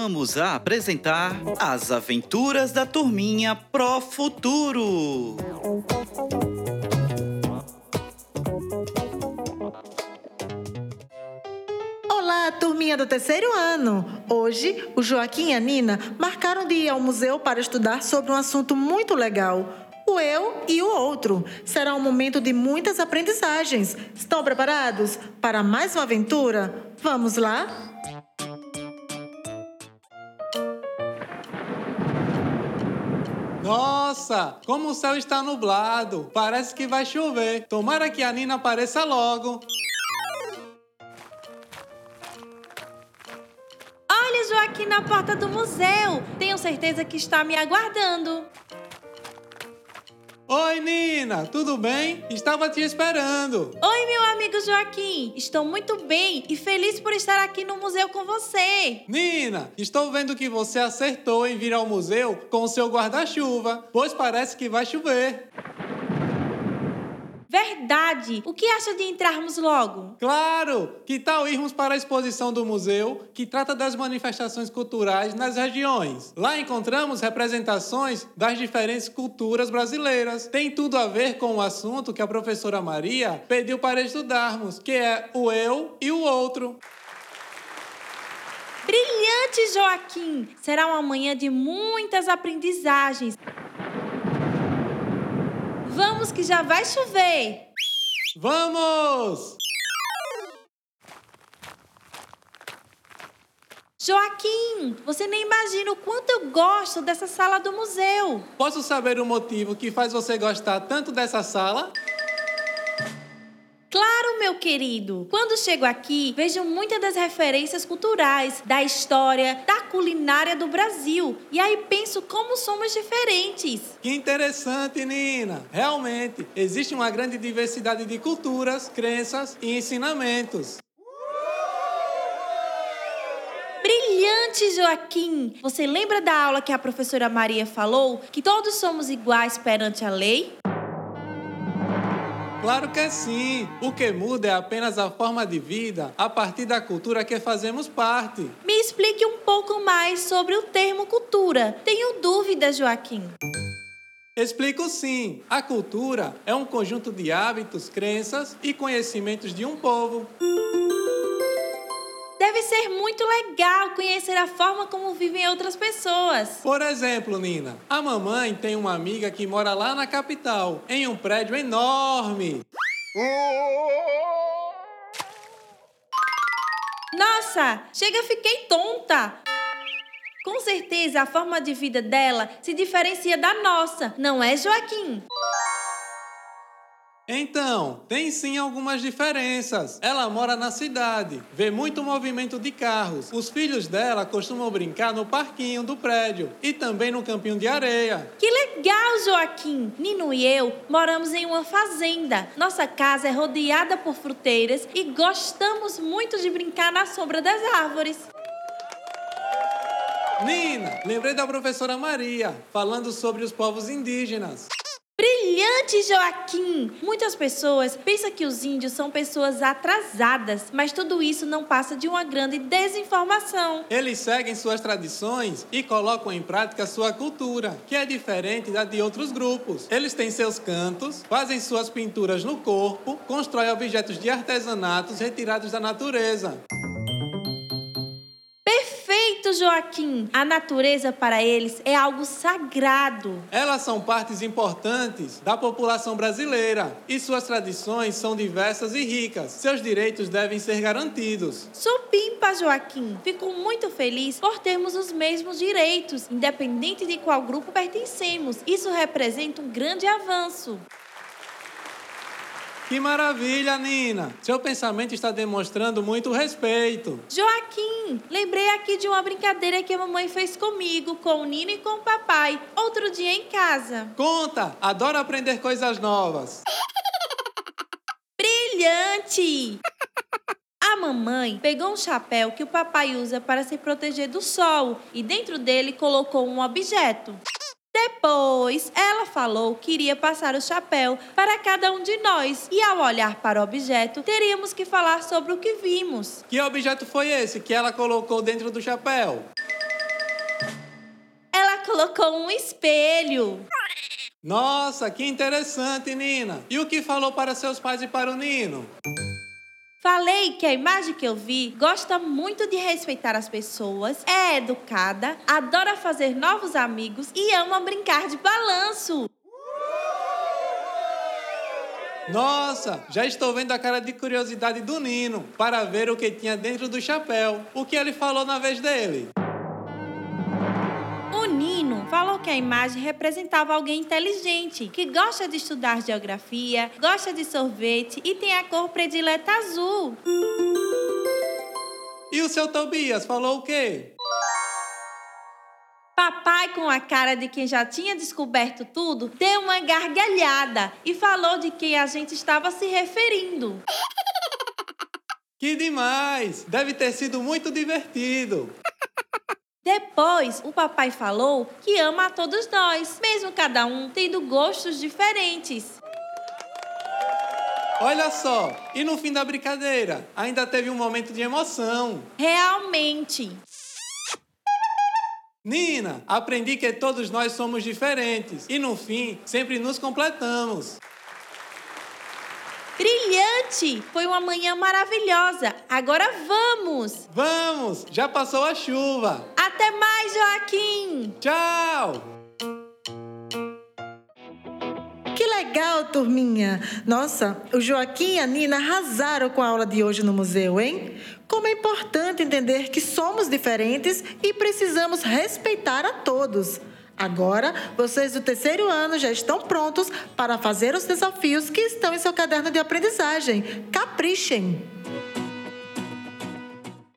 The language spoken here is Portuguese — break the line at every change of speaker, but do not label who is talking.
voltamos a apresentar As Aventuras da Turminha Pro Futuro.
Olá, turminha do terceiro ano! Hoje, o Joaquim e a Nina marcaram de ir ao museu para estudar sobre um assunto muito legal. O eu e o outro. Será um momento de muitas aprendizagens. Estão preparados para mais uma aventura? Vamos lá?
Nossa, como o céu está nublado. Parece que vai chover. Tomara que a Nina apareça logo.
Olha, Joaquim na porta do museu. Tenho certeza que está me aguardando.
Oi, Nina, tudo bem? Estava te esperando.
Oi, meu amigo Joaquim. Estou muito bem e feliz por estar aqui no museu com você.
Nina, estou vendo que você acertou em vir ao museu com o seu guarda-chuva, pois parece que vai chover.
Verdade! O que acha de entrarmos logo?
Claro! Que tal irmos para a exposição do museu que trata das manifestações culturais nas regiões? Lá encontramos representações das diferentes culturas brasileiras. Tem tudo a ver com o assunto que a professora Maria pediu para estudarmos, que é o eu e o outro.
Brilhante, Joaquim! Será uma manhã de muitas aprendizagens. Vamos que já vai chover!
Vamos!
Joaquim, você nem imagina o quanto eu gosto dessa sala do museu.
Posso saber o motivo que faz você gostar tanto dessa sala?
Querido. Quando chego aqui, vejo muitas das referências culturais, da história, da culinária do Brasil. E aí penso como somos diferentes.
Que interessante, Nina. Realmente, existe uma grande diversidade de culturas, crenças e ensinamentos.
Brilhante, Joaquim! Você lembra da aula que a professora Maria falou que todos somos iguais perante a lei?
Claro que sim. O que muda é apenas a forma de vida a partir da cultura que fazemos parte.
Me explique um pouco mais sobre o termo cultura. Tenho dúvidas, Joaquim.
Explico sim. A cultura é um conjunto de hábitos, crenças e conhecimentos de um povo.
Ser muito legal conhecer a forma como vivem outras pessoas.
Por exemplo, Nina, a mamãe tem uma amiga que mora lá na capital, em um prédio enorme.
Nossa, chega, fiquei tonta. Com certeza a forma de vida dela se diferencia da nossa, não é, Joaquim?
Então, tem sim algumas diferenças. Ela mora na cidade, vê muito movimento de carros. Os filhos dela costumam brincar no parquinho do prédio e também no campinho de areia.
Que legal, Joaquim! Nino e eu moramos em uma fazenda. Nossa casa é rodeada por fruteiras e gostamos muito de brincar na sombra das árvores.
Nina, lembrei da professora Maria falando sobre os povos indígenas.
Brilhante, Joaquim! Muitas pessoas pensam que os índios são pessoas atrasadas, mas tudo isso não passa de uma grande desinformação.
Eles seguem suas tradições e colocam em prática sua cultura, que é diferente da de outros grupos. Eles têm seus cantos, fazem suas pinturas no corpo, constroem objetos de artesanatos retirados da natureza.
Joaquim! A natureza para eles é algo sagrado.
Elas são partes importantes da população brasileira e suas tradições são diversas e ricas. Seus direitos devem ser garantidos.
Sou pimpa, Joaquim. Fico muito feliz por termos os mesmos direitos, independente de qual grupo pertencemos. Isso representa um grande avanço.
Que maravilha, Nina! Seu pensamento está demonstrando muito respeito.
Joaquim, lembrei aqui de uma brincadeira que a mamãe fez comigo, com o Nino e com o papai, outro dia em casa.
Conta! Adoro aprender coisas novas.
Brilhante! A mamãe pegou um chapéu que o papai usa para se proteger do sol e dentro dele colocou um objeto. Depois, ela falou que iria passar o chapéu para cada um de nós e, ao olhar para o objeto, teríamos que falar sobre o que vimos.
Que objeto foi esse que ela colocou dentro do chapéu?
colocou um espelho.
Nossa, que interessante, Nina. E o que falou para seus pais e para o Nino?
Falei que a imagem que eu vi gosta muito de respeitar as pessoas, é educada, adora fazer novos amigos e ama brincar de balanço.
Nossa, já estou vendo a cara de curiosidade do Nino para ver o que tinha dentro do chapéu. O que ele falou na vez dele?
Falou que a imagem representava alguém inteligente, que gosta de estudar geografia, gosta de sorvete e tem a cor predileta azul.
E o seu Tobias falou o quê?
Papai, com a cara de quem já tinha descoberto tudo, deu uma gargalhada e falou de quem a gente estava se referindo.
Que demais! Deve ter sido muito divertido.
Depois, o papai falou que ama a todos nós, mesmo cada um tendo gostos diferentes.
Olha só, e no fim da brincadeira, ainda teve um momento de emoção.
Realmente.
Nina, aprendi que todos nós somos diferentes e no fim sempre nos completamos.
Brilhante! Foi uma manhã maravilhosa. Agora vamos!
Vamos! Já passou a chuva.
Até mais, Joaquim!
Tchau!
Que legal, turminha! Nossa, o Joaquim e a Nina arrasaram com a aula de hoje no museu, hein? Como é importante entender que somos diferentes e precisamos respeitar a todos. Agora, vocês do terceiro ano já estão prontos para fazer os desafios que estão em seu caderno de aprendizagem. Caprichem!